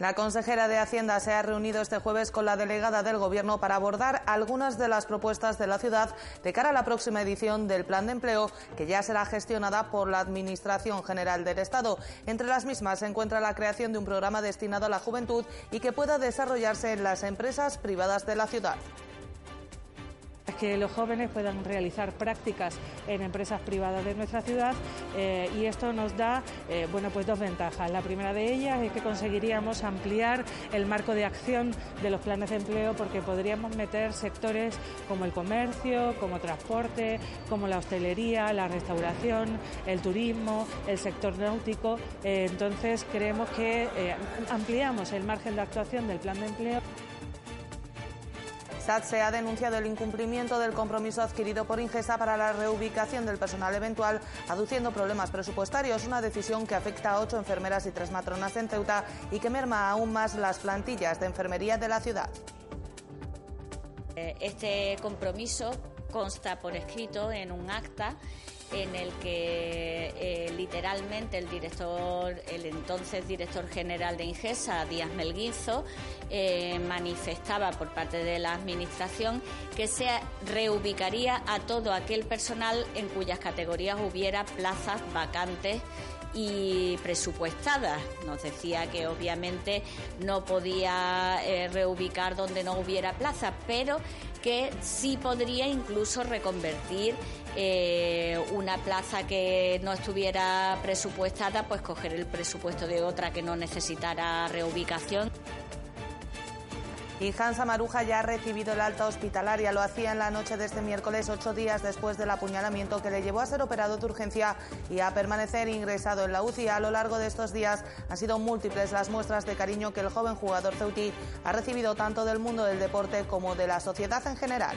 La consejera de Hacienda se ha reunido este jueves con la delegada del Gobierno para abordar algunas de las propuestas de la ciudad de cara a la próxima edición del Plan de Empleo, que ya será gestionada por la Administración General del Estado. Entre las mismas se encuentra la creación de un programa destinado a la juventud y que pueda desarrollarse en las empresas privadas de la ciudad que los jóvenes puedan realizar prácticas en empresas privadas de nuestra ciudad eh, y esto nos da eh, bueno, pues dos ventajas. La primera de ellas es que conseguiríamos ampliar el marco de acción de los planes de empleo porque podríamos meter sectores como el comercio, como transporte, como la hostelería, la restauración, el turismo, el sector náutico. Eh, entonces creemos que ampliamos el margen de actuación del plan de empleo. SATSE ha denunciado el incumplimiento del compromiso adquirido por Ingesa para la reubicación del personal eventual, aduciendo problemas presupuestarios, una decisión que afecta a ocho enfermeras y tres matronas en Ceuta y que merma aún más las plantillas de enfermería de la ciudad. Eh, este compromiso consta por escrito en un acta en el que literalmente el director, el entonces director general de Ingesa, Díaz Melguizo, eh, manifestaba por parte de la Administración que se reubicaría a todo aquel personal en cuyas categorías hubiera plazas vacantes y presupuestadas. Nos decía que obviamente no podía eh, reubicar donde no hubiera plaza, pero que sí podría incluso reconvertir eh, una plaza que no estuviera presupuestada, pues coger el presupuesto de otra que no necesitara reubicación. Y Hansa Maruja ya ha recibido el alta hospitalaria. Lo hacía en la noche de este miércoles, ocho días después del apuñalamiento que le llevó a ser operado de urgencia y a permanecer ingresado en la UCI. A lo largo de estos días han sido múltiples las muestras de cariño que el joven jugador ceutí ha recibido tanto del mundo del deporte como de la sociedad en general.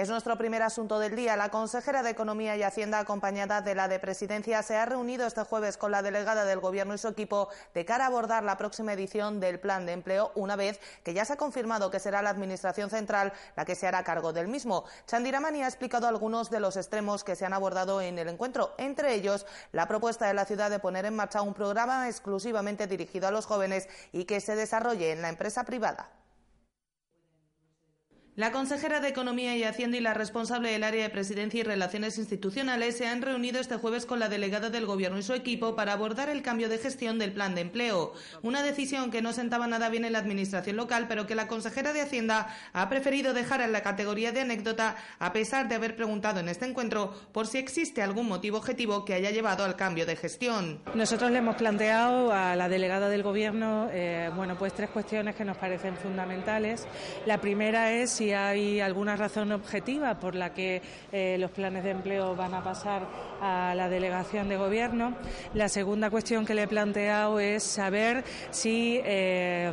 Es nuestro primer asunto del día. La consejera de Economía y Hacienda, acompañada de la de Presidencia, se ha reunido este jueves con la delegada del Gobierno y su equipo de cara a abordar la próxima edición del Plan de Empleo, una vez que ya se ha confirmado que será la Administración Central la que se hará cargo del mismo. Chandiramani ha explicado algunos de los extremos que se han abordado en el encuentro, entre ellos la propuesta de la ciudad de poner en marcha un programa exclusivamente dirigido a los jóvenes y que se desarrolle en la empresa privada. La consejera de Economía y Hacienda y la responsable del área de Presidencia y Relaciones Institucionales se han reunido este jueves con la delegada del Gobierno y su equipo para abordar el cambio de gestión del plan de empleo. Una decisión que no sentaba nada bien en la Administración local, pero que la consejera de Hacienda ha preferido dejar en la categoría de anécdota, a pesar de haber preguntado en este encuentro por si existe algún motivo objetivo que haya llevado al cambio de gestión. Nosotros le hemos planteado a la delegada del Gobierno, eh, bueno, pues tres cuestiones que nos parecen fundamentales. La primera es si hay alguna razón objetiva por la que eh, los planes de empleo van a pasar a la delegación de gobierno. La segunda cuestión que le he planteado es saber si eh,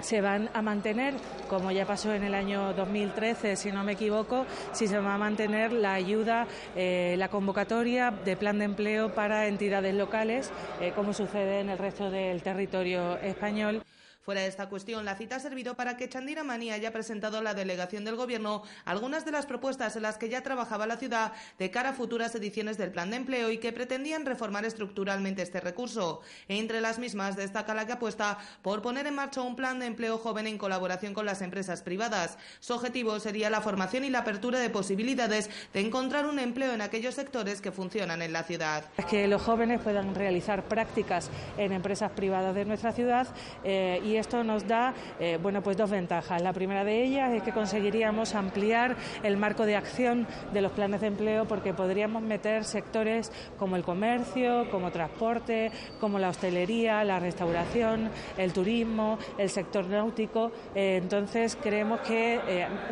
se van a mantener, como ya pasó en el año 2013, si no me equivoco, si se va a mantener la ayuda, eh, la convocatoria de plan de empleo para entidades locales, como sucede en el resto del territorio español. Fuera de esta cuestión, la cita ha servido para que Chandira Mani haya presentado a la delegación del Gobierno algunas de las propuestas en las que ya trabajaba la ciudad de cara a futuras ediciones del Plan de Empleo y que pretendían reformar estructuralmente este recurso. Entre las mismas destaca la que apuesta por poner en marcha un plan de empleo joven en colaboración con las empresas privadas. Su objetivo sería la formación y la apertura de posibilidades de encontrar un empleo en aquellos sectores que funcionan en la ciudad. Que los jóvenes puedan realizar prácticas en empresas privadas de nuestra ciudad eh, y esto nos da eh, bueno, pues dos ventajas. La primera de ellas es que conseguiríamos ampliar el marco de acción de los planes de empleo porque podríamos meter sectores como el comercio, como transporte, como la hostelería, la restauración, el turismo, el sector náutico. Eh, entonces creemos que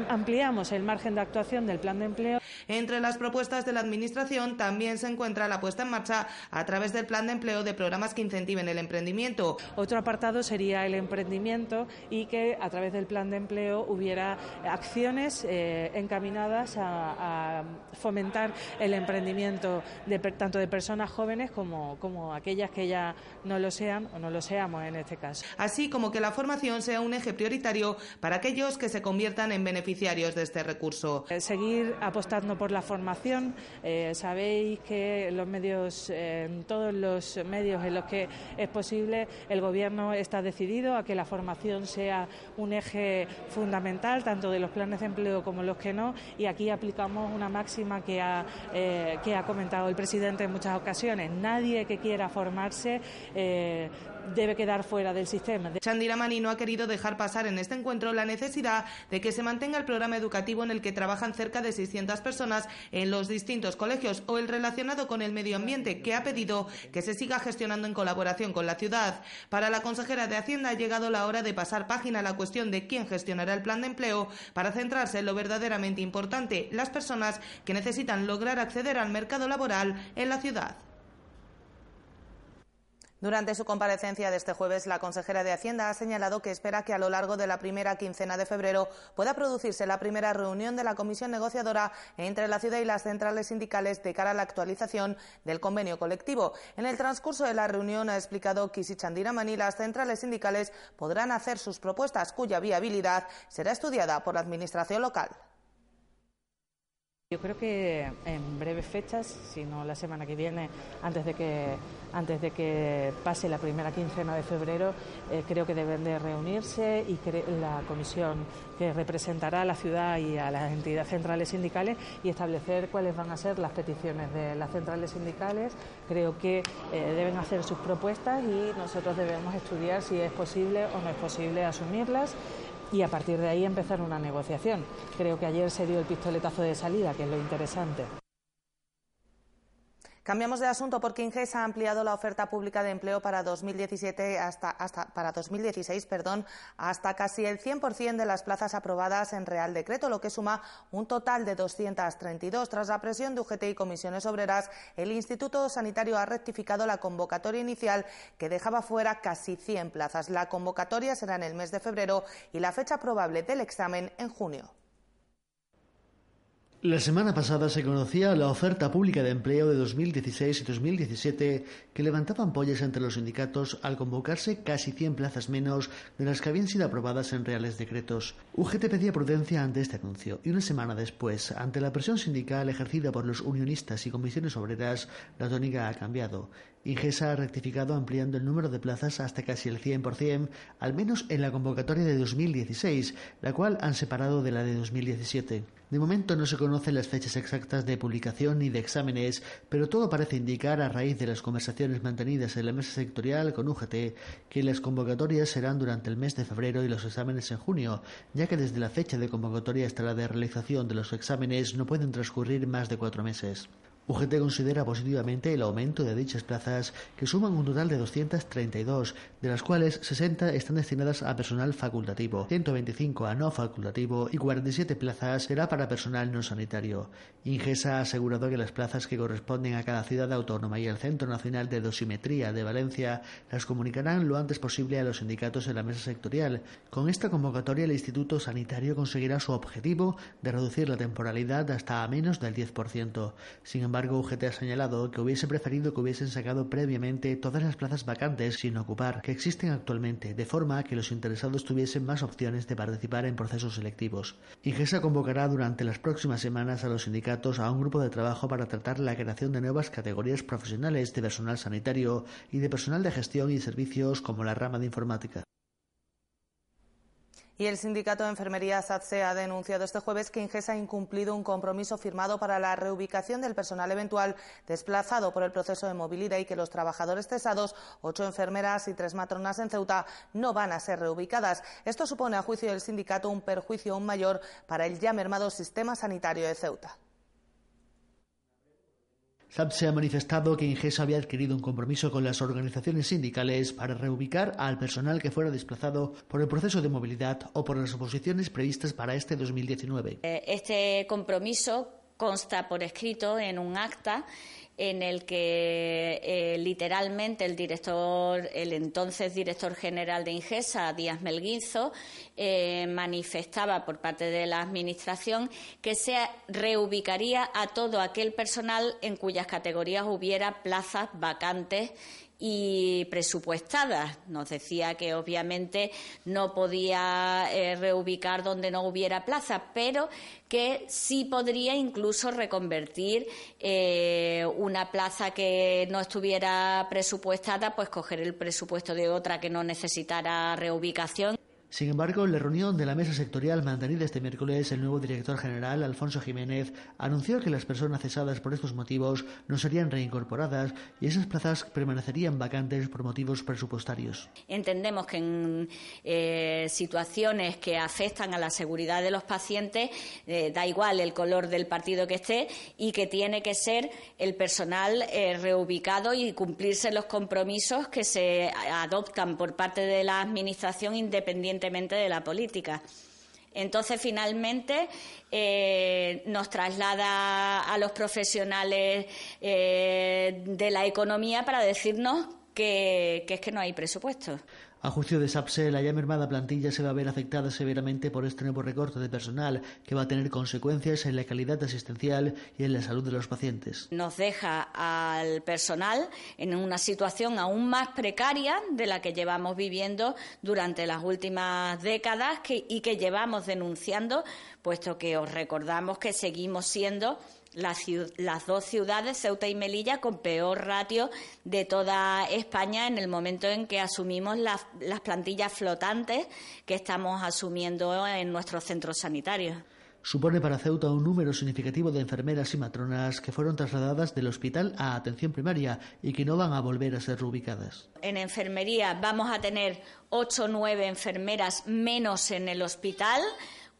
ampliamos el margen de actuación del plan de empleo. Entre las propuestas de la Administración también se encuentra la puesta en marcha a través del plan de empleo de programas que incentiven el emprendimiento. Otro apartado sería el emprendimiento y que a través del plan de empleo hubiera acciones eh, encaminadas a, fomentar el emprendimiento de, tanto de personas jóvenes como, como aquellas que ya no lo sean o no lo seamos en este caso. Así como que la formación sea un eje prioritario para aquellos que se conviertan en beneficiarios de este recurso. Eh, seguir apostando por la formación. Eh, sabéis que los medios, en todos los medios en los que es posible, el Gobierno está decidido a que la formación sea un eje fundamental, tanto de los planes de empleo como los que no, y aquí aplicamos una máxima que ha, eh, que ha comentado el presidente en muchas ocasiones. Nadie que quiera formarse eh, debe quedar fuera del sistema. Chandiramani no ha querido dejar pasar en este encuentro la necesidad de que se mantenga el programa educativo en el que trabajan cerca de 600 personas en los distintos colegios o el relacionado con el medio ambiente, que ha pedido que se siga gestionando en colaboración con la ciudad. Para la consejera de Hacienda ha llegado la hora de pasar página a la cuestión de quién gestionará el plan de empleo para centrarse en lo verdaderamente importante, las personas que necesitan lograr acceder al mercado laboral en la ciudad. Durante su comparecencia de este jueves, la consejera de Hacienda ha señalado que espera que a lo largo de la primera quincena de febrero pueda producirse la primera reunión de la comisión negociadora entre la ciudad y las centrales sindicales de cara a la actualización del convenio colectivo. En el transcurso de la reunión ha explicado que las centrales sindicales podrán hacer sus propuestas cuya viabilidad será estudiada por la Administración local. Yo creo que en breves fechas, si no la semana que viene, antes de que, antes de que pase la primera quincena de febrero, eh, creo que deben de reunirse y la comisión que representará a la ciudad y a las entidades centrales sindicales y establecer cuáles van a ser las peticiones de las centrales sindicales. Creo que eh, deben hacer sus propuestas y nosotros debemos estudiar si es posible o no es posible asumirlas y a partir de ahí empezar una negociación. Creo que ayer se dio el pistoletazo de salida, que es lo interesante. Cambiamos de asunto porque Inges ha ampliado la oferta pública de empleo para 2017 hasta, hasta para 2016, perdón, hasta casi el 100% de las plazas aprobadas en Real Decreto, lo que suma un total de 232. Tras la presión de UGT y comisiones obreras, el Instituto Sanitario ha rectificado la convocatoria inicial que dejaba fuera casi 100 plazas. La convocatoria será en el mes de febrero y la fecha probable del examen en junio. La semana pasada se conocía la oferta pública de empleo de 2016 y 2017 que levantaba ampollas entre los sindicatos al convocarse casi 100 plazas menos de las que habían sido aprobadas en reales decretos. UGT pedía prudencia ante este anuncio y una semana después, ante la presión sindical ejercida por los unionistas y comisiones obreras, la tónica ha cambiado. Ingesa ha rectificado ampliando el número de plazas hasta casi el 100%, al menos en la convocatoria de 2016, la cual han separado de la de 2017. De momento no se conocen las fechas exactas de publicación ni de exámenes, pero todo parece indicar, a raíz de las conversaciones mantenidas en la mesa sectorial con UGT, que las convocatorias serán durante el mes de febrero y los exámenes en junio, ya que desde la fecha de convocatoria hasta la de realización de los exámenes no pueden transcurrir más de cuatro meses. UGT considera positivamente el aumento de dichas plazas, que suman un total de 232, de las cuales 60 están destinadas a personal facultativo, 125 a no facultativo y 47 plazas será para personal no sanitario. Ingesa ha asegurado que las plazas que corresponden a cada ciudad autónoma y el Centro Nacional de Dosimetría de Valencia las comunicarán lo antes posible a los sindicatos en la mesa sectorial. Con esta convocatoria el Instituto Sanitario conseguirá su objetivo de reducir la temporalidad hasta a menos del 10%. Sin embargo, embargo, UGT ha señalado que hubiese preferido que hubiesen sacado previamente todas las plazas vacantes sin ocupar que existen actualmente, de forma que los interesados tuviesen más opciones de participar en procesos selectivos. Ingesa convocará durante las próximas semanas a los sindicatos a un grupo de trabajo para tratar la creación de nuevas categorías profesionales de personal sanitario y de personal de gestión y servicios como la rama de informática. Y el sindicato de enfermería SATSE ha denunciado este jueves que Ingesa ha incumplido un compromiso firmado para la reubicación del personal eventual desplazado por el proceso de movilidad y que los trabajadores cesados, ocho enfermeras y tres matronas en Ceuta, no van a ser reubicadas. Esto supone, a juicio del sindicato, un perjuicio aún mayor para el ya mermado sistema sanitario de Ceuta. SAPSE ha manifestado que Ingesa había adquirido un compromiso con las organizaciones sindicales para reubicar al personal que fuera desplazado por el proceso de movilidad o por las oposiciones previstas para este 2019. Eh, este compromiso consta por escrito en un acta en el que eh, literalmente el director, el entonces director general de Ingesa, Díaz Melguinzo, eh, manifestaba por parte de la Administración que se reubicaría a todo aquel personal en cuyas categorías hubiera plazas vacantes y presupuestadas. Nos decía que obviamente no podía eh, reubicar donde no hubiera plaza, pero que sí podría incluso reconvertir eh, una plaza que no estuviera presupuestada, pues coger el presupuesto de otra que no necesitara reubicación. Sin embargo, en la reunión de la mesa sectorial mantenida este miércoles, el nuevo director general, Alfonso Jiménez, anunció que las personas cesadas por estos motivos no serían reincorporadas y esas plazas permanecerían vacantes por motivos presupuestarios. Entendemos que en eh, situaciones que afectan a la seguridad de los pacientes, eh, da igual el color del partido que esté, y que tiene que ser el personal eh, reubicado y cumplirse los compromisos que se adoptan por parte de la Administración independiente de la política. Entonces, finalmente, eh, nos traslada a los profesionales eh, de la economía para decirnos que, que es que no hay presupuesto. A juicio de SAPSE, la ya mermada plantilla se va a ver afectada severamente por este nuevo recorte de personal que va a tener consecuencias en la calidad asistencial y en la salud de los pacientes. Nos deja al personal en una situación aún más precaria de la que llevamos viviendo durante las últimas décadas y que llevamos denunciando, puesto que os recordamos que seguimos siendo las, dos ciudades, Ceuta y Melilla, con peor ratio de toda España en el momento en que asumimos las, las plantillas flotantes que estamos asumiendo en nuestros centros sanitarios. Supone para Ceuta un número significativo de enfermeras y matronas que fueron trasladadas del hospital a atención primaria y que no van a volver a ser reubicadas. En enfermería vamos a tener ocho o nueve enfermeras menos en el hospital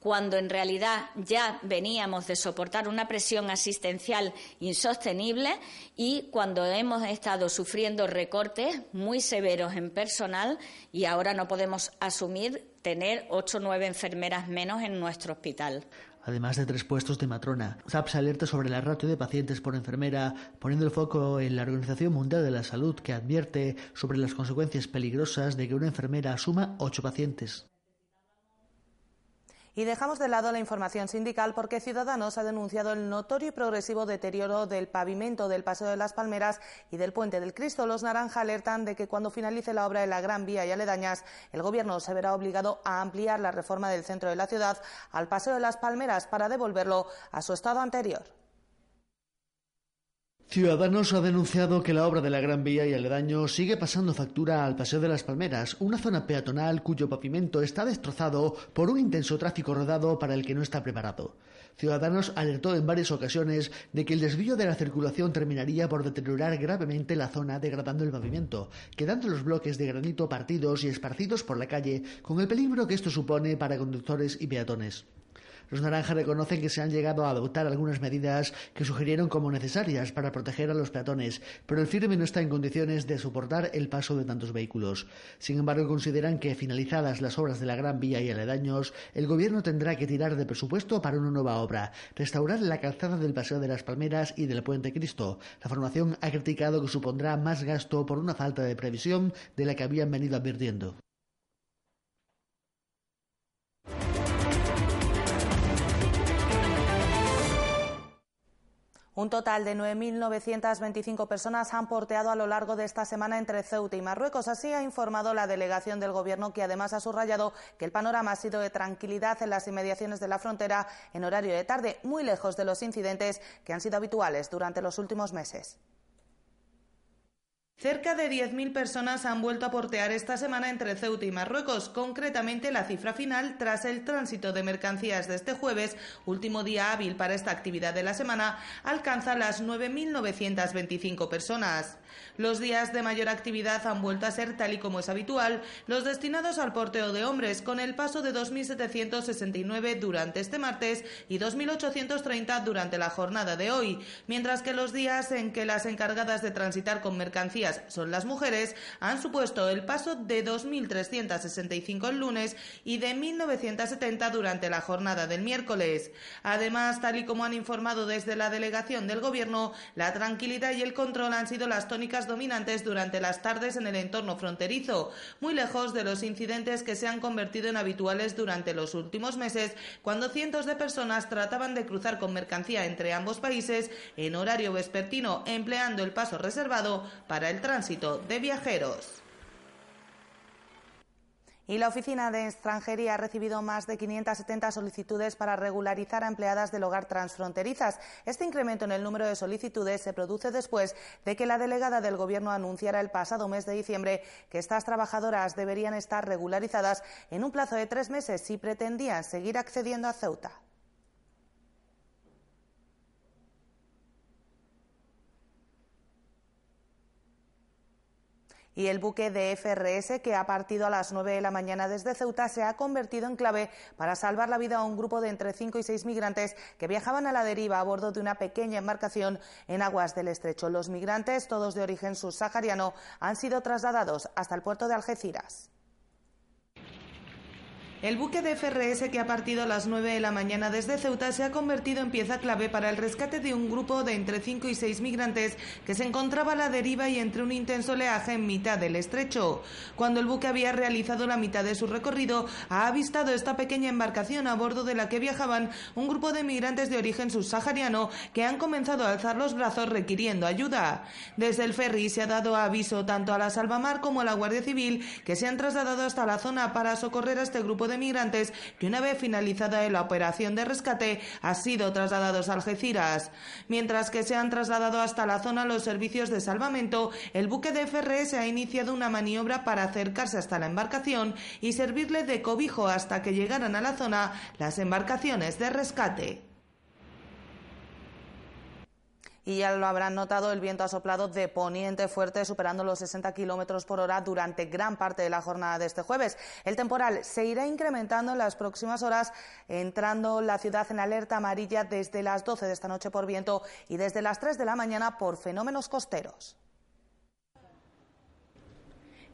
cuando en realidad ya veníamos de soportar una presión asistencial insostenible y cuando hemos estado sufriendo recortes muy severos en personal y ahora no podemos asumir tener ocho o nueve enfermeras menos en nuestro hospital además de tres puestos de matrona. SAPS alerta sobre la ratio de pacientes por enfermera, poniendo el foco en la Organización Mundial de la Salud, que advierte sobre las consecuencias peligrosas de que una enfermera asuma ocho pacientes. Y dejamos de lado la información sindical porque Ciudadanos ha denunciado el notorio y progresivo deterioro del pavimento del Paseo de las Palmeras y del Puente del Cristo. Los Naranja alertan de que cuando finalice la obra de la Gran Vía y aledañas, el Gobierno se verá obligado a ampliar la reforma del centro de la ciudad al Paseo de las Palmeras para devolverlo a su estado anterior. Ciudadanos ha denunciado que la obra de la Gran Vía y aledaño sigue pasando factura al Paseo de las Palmeras, una zona peatonal cuyo pavimento está destrozado por un intenso tráfico rodado para el que no está preparado. Ciudadanos alertó en varias ocasiones de que el desvío de la circulación terminaría por deteriorar gravemente la zona degradando el pavimento, quedando los bloques de granito partidos y esparcidos por la calle con el peligro que esto supone para conductores y peatones. Los naranjas reconocen que se han llegado a adoptar algunas medidas que sugirieron como necesarias para proteger a los peatones, pero el firme no está en condiciones de soportar el paso de tantos vehículos. Sin embargo, consideran que finalizadas las obras de la Gran Vía y aledaños, el Gobierno tendrá que tirar de presupuesto para una nueva obra, restaurar la calzada del Paseo de las Palmeras y del Puente Cristo. La formación ha criticado que supondrá más gasto por una falta de previsión de la que habían venido advirtiendo. Un total de 9.925 personas han porteado a lo largo de esta semana entre Ceuta y Marruecos. Así ha informado la delegación del Gobierno, que además ha subrayado que el panorama ha sido de tranquilidad en las inmediaciones de la frontera en horario de tarde, muy lejos de los incidentes que han sido habituales durante los últimos meses. Cerca de 10.000 personas han vuelto a portear esta semana entre Ceuta y Marruecos. Concretamente, la cifra final, tras el tránsito de mercancías de este jueves, último día hábil para esta actividad de la semana, alcanza las 9.925 personas. Los días de mayor actividad han vuelto a ser, tal y como es habitual, los destinados al porteo de hombres, con el paso de 2.769 durante este martes y 2.830 durante la jornada de hoy, mientras que los días en que las encargadas de transitar con mercancías son las mujeres han supuesto el paso de 2.365 el lunes y de 1.970 durante la jornada del miércoles. Además, tal y como han informado desde la delegación del Gobierno, la tranquilidad y el control han sido las dominantes durante las tardes en el entorno fronterizo, muy lejos de los incidentes que se han convertido en habituales durante los últimos meses, cuando cientos de personas trataban de cruzar con mercancía entre ambos países en horario vespertino, empleando el paso reservado para el tránsito de viajeros. Y la Oficina de Extranjería ha recibido más de 570 solicitudes para regularizar a empleadas del hogar transfronterizas. Este incremento en el número de solicitudes se produce después de que la delegada del Gobierno anunciara el pasado mes de diciembre que estas trabajadoras deberían estar regularizadas en un plazo de tres meses si pretendían seguir accediendo a Ceuta. Y el buque de FRS, que ha partido a las 9 de la mañana desde Ceuta, se ha convertido en clave para salvar la vida a un grupo de entre 5 y 6 migrantes que viajaban a la deriva a bordo de una pequeña embarcación en aguas del estrecho. Los migrantes, todos de origen subsahariano, han sido trasladados hasta el puerto de Algeciras. El buque de FRS que ha partido a las 9 de la mañana desde Ceuta se ha convertido en pieza clave para el rescate de un grupo de entre 5 y 6 migrantes que se encontraba a la deriva y entre un intenso oleaje en mitad del estrecho. Cuando el buque había realizado la mitad de su recorrido, ha avistado esta pequeña embarcación a bordo de la que viajaban un grupo de migrantes de origen subsahariano que han comenzado a alzar los brazos requiriendo ayuda. Desde el ferry se ha dado aviso tanto a la Salvamar como a la Guardia Civil que se han trasladado hasta la zona para socorrer a este grupo de migrantes que una vez finalizada la operación de rescate han sido trasladados a Algeciras. Mientras que se han trasladado hasta la zona los servicios de salvamento, el buque de FRS ha iniciado una maniobra para acercarse hasta la embarcación y servirle de cobijo hasta que llegaran a la zona las embarcaciones de rescate. Y ya lo habrán notado, el viento ha soplado de poniente fuerte, superando los 60 kilómetros por hora durante gran parte de la jornada de este jueves. El temporal se irá incrementando en las próximas horas, entrando la ciudad en alerta amarilla desde las 12 de esta noche por viento y desde las 3 de la mañana por fenómenos costeros.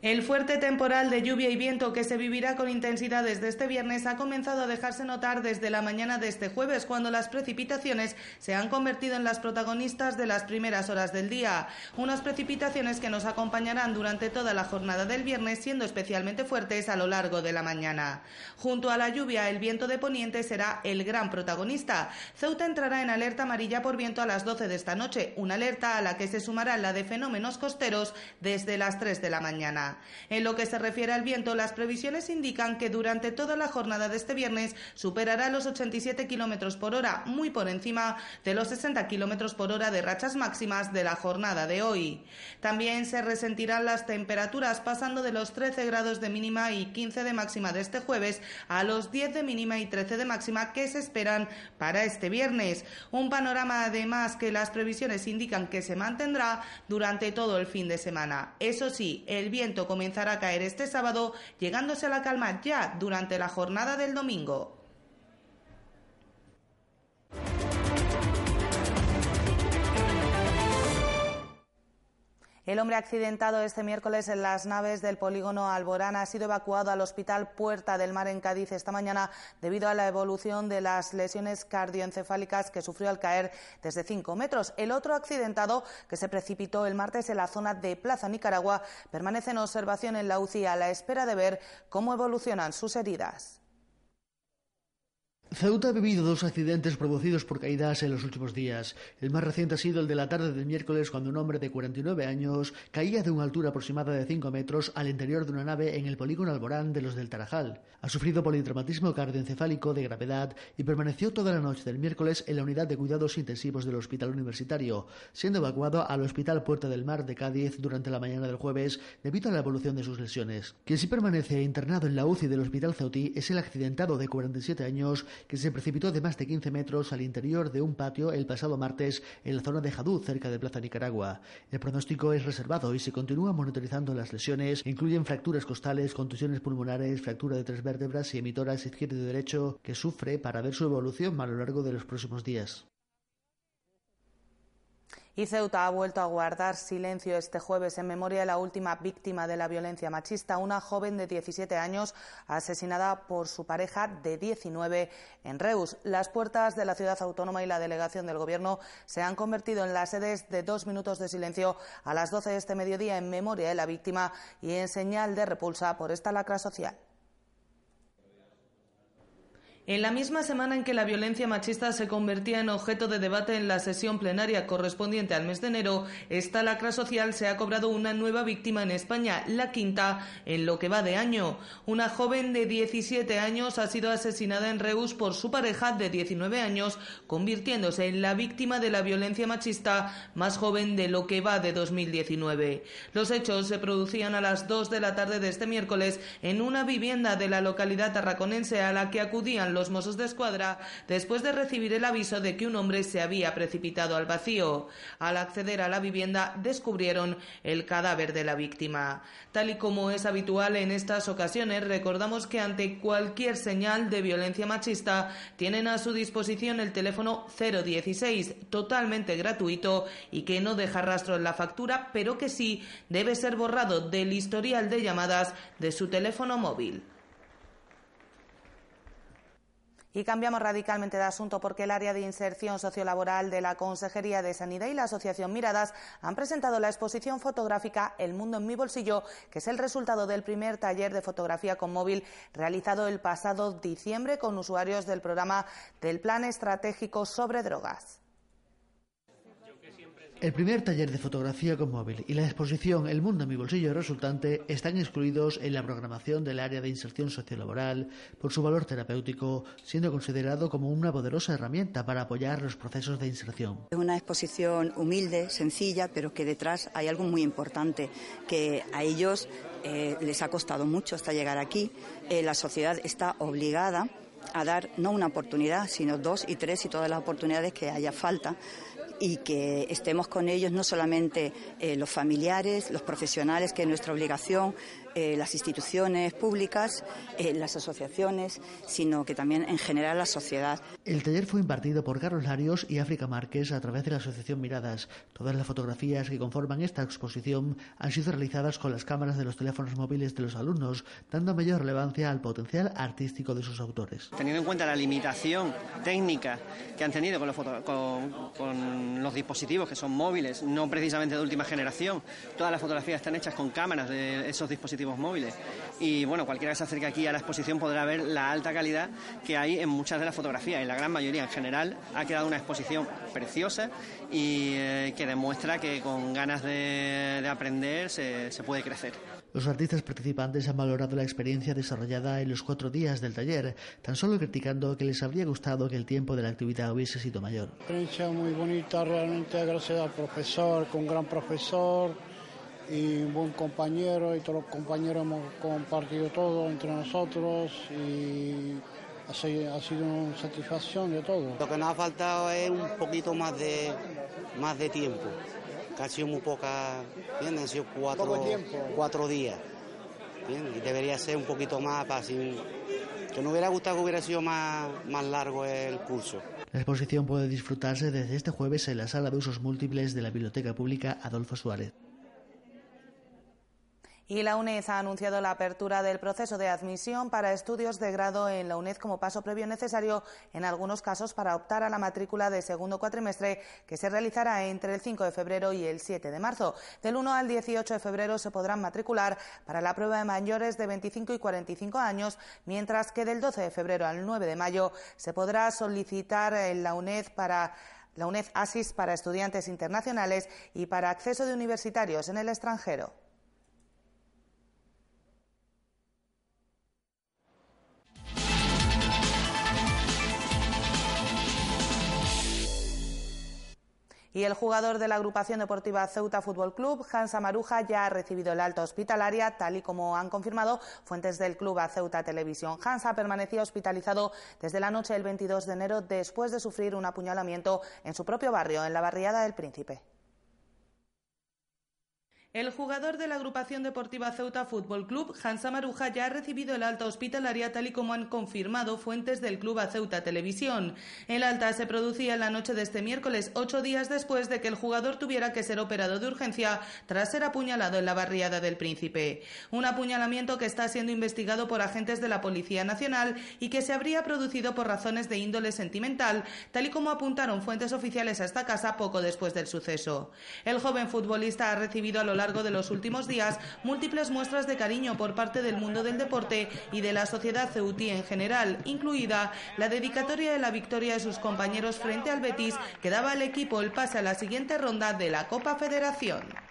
El fuerte temporal de lluvia y viento que se vivirá con intensidad desde este viernes ha comenzado a dejarse notar desde la mañana de este jueves, cuando las precipitaciones se han convertido en las protagonistas de las primeras horas del día. Unas precipitaciones que nos acompañarán durante toda la jornada del viernes, siendo especialmente fuertes a lo largo de la mañana. Junto a la lluvia, el viento de poniente será el gran protagonista. Ceuta entrará en alerta amarilla por viento a las 12 de esta noche, una alerta a la que se sumará la de fenómenos costeros desde las 3 de la mañana. En lo que se refiere al viento, las previsiones indican que durante toda la jornada de este viernes superará los 87 kilómetros por hora, muy por encima de los 60 kilómetros por hora de rachas máximas de la jornada de hoy. También se resentirán las temperaturas pasando de los 13 grados de mínima y 15 de máxima de este jueves a los 10 de mínima y 13 de máxima que se esperan para este viernes. Un panorama además que las previsiones indican que se mantendrá durante todo el fin de semana. Eso sí, el viento comenzará a caer este sábado, llegándose a la calma ya durante la jornada del domingo. El hombre accidentado este miércoles en las naves del polígono Alborán ha sido evacuado al Hospital Puerta del Mar en Cádiz esta mañana debido a la evolución de las lesiones cardioencefálicas que sufrió al caer desde 5 metros. El otro accidentado, que se precipitó el martes en la zona de Plaza Nicaragua, permanece en observación en la UCI a la espera de ver cómo evolucionan sus heridas. Ceuta ha vivido dos accidentes producidos por caídas en los últimos días. El más reciente ha sido el de la tarde del miércoles cuando un hombre de 49 años caía de una altura aproximada de 5 metros al interior de una nave en el polígono Alborán de los del Tarajal. Ha sufrido politraumatismo cardioencefálico de gravedad y permaneció toda la noche del miércoles en la unidad de cuidados intensivos del Hospital Universitario, siendo evacuado al Hospital Puerta del Mar de Cádiz durante la mañana del jueves debido a la evolución de sus lesiones. Quien sí permanece internado en la UCI del Hospital Ceutí es el accidentado de 47 años que se precipitó de más de 15 metros al interior de un patio el pasado martes en la zona de Jadú, cerca de Plaza Nicaragua. El pronóstico es reservado y se continúa monitorizando las lesiones. Incluyen fracturas costales, contusiones pulmonares, fractura de tres vértebras y emitoras izquierdo y derecho que sufre para ver su evolución a lo largo de los próximos días. Y Ceuta ha vuelto a guardar silencio este jueves en memoria de la última víctima de la violencia machista, una joven de 17 años asesinada por su pareja de 19 en Reus. Las puertas de la ciudad autónoma y la delegación del Gobierno se han convertido en las sedes de dos minutos de silencio a las 12 de este mediodía en memoria de la víctima y en señal de repulsa por esta lacra social. En la misma semana en que la violencia machista se convertía en objeto de debate en la sesión plenaria correspondiente al mes de enero, esta lacra social se ha cobrado una nueva víctima en España, la quinta en lo que va de año. Una joven de 17 años ha sido asesinada en Reus por su pareja de 19 años, convirtiéndose en la víctima de la violencia machista más joven de lo que va de 2019. Los hechos se producían a las 2 de la tarde de este miércoles en una vivienda de la localidad tarraconense a la que acudían los Mossos de Escuadra después de recibir el aviso de que un hombre se había precipitado al vacío. Al acceder a la vivienda descubrieron el cadáver de la víctima. Tal y como es habitual en estas ocasiones, recordamos que ante cualquier señal de violencia machista tienen a su disposición el teléfono 016, totalmente gratuito y que no deja rastro en la factura, pero que sí debe ser borrado del historial de llamadas de su teléfono móvil. Y cambiamos radicalmente de asunto porque el área de inserción sociolaboral de la Consejería de Sanidad y la Asociación Miradas han presentado la exposición fotográfica El mundo en mi bolsillo, que es el resultado del primer taller de fotografía con móvil realizado el pasado diciembre con usuarios del programa del Plan Estratégico sobre Drogas. El primer taller de fotografía con móvil y la exposición El mundo en mi bolsillo resultante están excluidos en la programación del área de inserción sociolaboral por su valor terapéutico, siendo considerado como una poderosa herramienta para apoyar los procesos de inserción. Es una exposición humilde, sencilla, pero que detrás hay algo muy importante, que a ellos eh, les ha costado mucho hasta llegar aquí. Eh, la sociedad está obligada a dar no una oportunidad, sino dos y tres y todas las oportunidades que haya falta y que estemos con ellos no solamente eh, los familiares, los profesionales, que es nuestra obligación, eh, las instituciones públicas, eh, las asociaciones, sino que también en general la sociedad. El taller fue impartido por Carlos Larios y África Márquez a través de la Asociación Miradas. Todas las fotografías que conforman esta exposición han sido realizadas con las cámaras de los teléfonos móviles de los alumnos, dando mayor relevancia al potencial artístico de sus autores. Teniendo en cuenta la limitación técnica que han tenido con los, con los dispositivos que son móviles, no precisamente de última generación, todas las fotografías están hechas con cámaras de esos dispositivos móviles. Y bueno, cualquiera que se acerque aquí a la exposición podrá ver la alta calidad que hay en muchas de las fotografías. En la gran mayoría, en general, ha quedado una exposición preciosa y eh, que demuestra que con ganas de, aprender se, se puede crecer. Los artistas participantes han valorado la experiencia desarrollada en los cuatro días del taller, tan solo criticando que les habría gustado que el tiempo de la actividad hubiese sido mayor. Experiencia muy bonita, realmente gracias al profesor, con un gran profesor y un buen compañero y todos los compañeros hemos compartido todo entre nosotros y ha sido una satisfacción de todo. Lo que nos ha faltado es un poquito más de, más de tiempo, que han sido muy pocas, Han sido cuatro, cuatro días. Y debería ser un poquito más fácil. Que nos hubiera gustado que hubiera sido más, más largo el curso. La exposición puede disfrutarse desde este jueves en la sala de usos múltiples de la Biblioteca Pública Adolfo Suárez. Y la UNED ha anunciado la apertura del proceso de admisión para estudios de grado en la UNED como paso previo necesario en algunos casos para optar a la matrícula de segundo cuatrimestre que se realizará entre el 5 de febrero y el 7 de marzo. Del 1 al 18 de febrero se podrán matricular para la prueba de mayores de 25 y 45 años, mientras que del 12 de febrero al 9 de mayo se podrá solicitar en la UNED para la UNED ASIS para estudiantes internacionales y para acceso de universitarios en el extranjero. Y el jugador de la agrupación deportiva Ceuta Fútbol Club, Hans Amaruja, ya ha recibido el alta hospitalaria, tal y como han confirmado fuentes del club a Ceuta Televisión. Hans ha permanecido hospitalizado desde la noche del 22 de enero después de sufrir un apuñalamiento en su propio barrio, en la barriada del Príncipe. El jugador de la agrupación deportiva Ceuta Fútbol Club, Hansa Maruja, ya ha recibido el alta hospitalaria tal y como han confirmado fuentes del club a Ceuta Televisión. El alta se producía en la noche de este miércoles, ocho días después de que el jugador tuviera que ser operado de urgencia tras ser apuñalado en la barriada del Príncipe. Un apuñalamiento que está siendo investigado por agentes de la Policía Nacional y que se habría producido por razones de índole sentimental, tal y como apuntaron fuentes oficiales a esta casa poco después del suceso. El joven futbolista ha recibido a lo largo largo de los últimos días múltiples muestras de cariño por parte del mundo del deporte y de la sociedad ceutí en general, incluida la dedicatoria de la victoria de sus compañeros frente al Betis, que daba al equipo el pase a la siguiente ronda de la Copa Federación.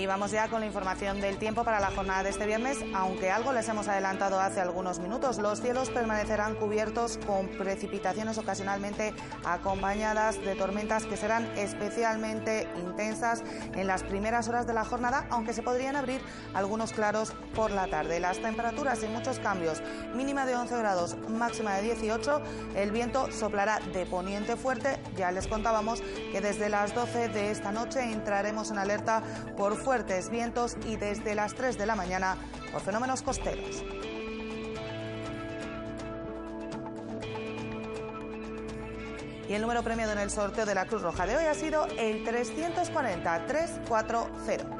Y vamos ya con la información del tiempo para la jornada de este viernes, aunque algo les hemos adelantado hace algunos minutos. Los cielos permanecerán cubiertos con precipitaciones ocasionalmente acompañadas de tormentas que serán especialmente intensas en las primeras horas de la jornada, aunque se podrían abrir algunos claros por la tarde. Las temperaturas sin muchos cambios, mínima de 11 grados, máxima de 18. El viento soplará de poniente fuerte. Ya les contábamos que desde las 12 de esta noche entraremos en alerta por fuertes vientos y desde las 3 de la mañana por fenómenos costeros. Y el número premiado en el sorteo de la Cruz Roja de hoy ha sido el 340-340.